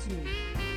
Admin.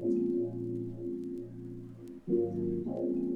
Thank you.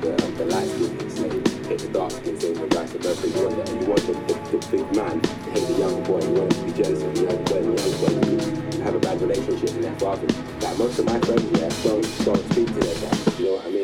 the, the light skin say hit the dark skin slave, and vice versa. You want, the, you want the, the, the big man to hate the young boy, you want to be jealous of the young boy, and the young you have a bad relationship with their father. Like most of my friends, yeah, don't, don't speak to their dad, you know what I mean?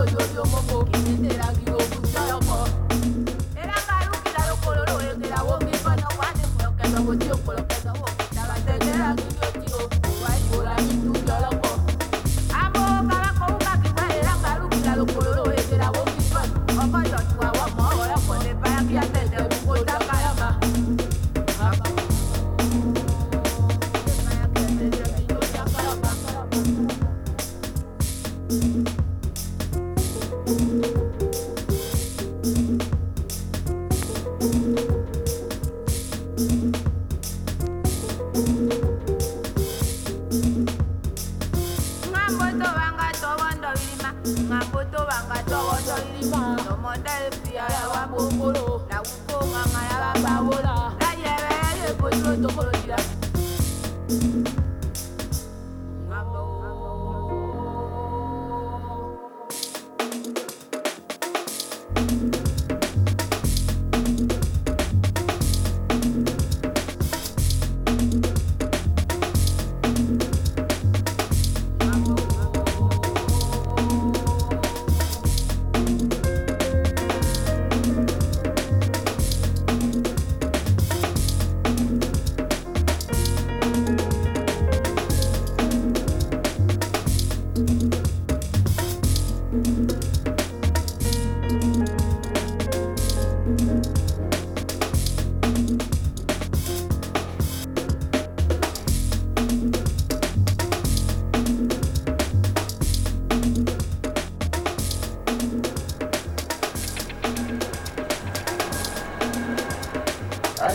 yo yo yo moco, quien te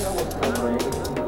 하고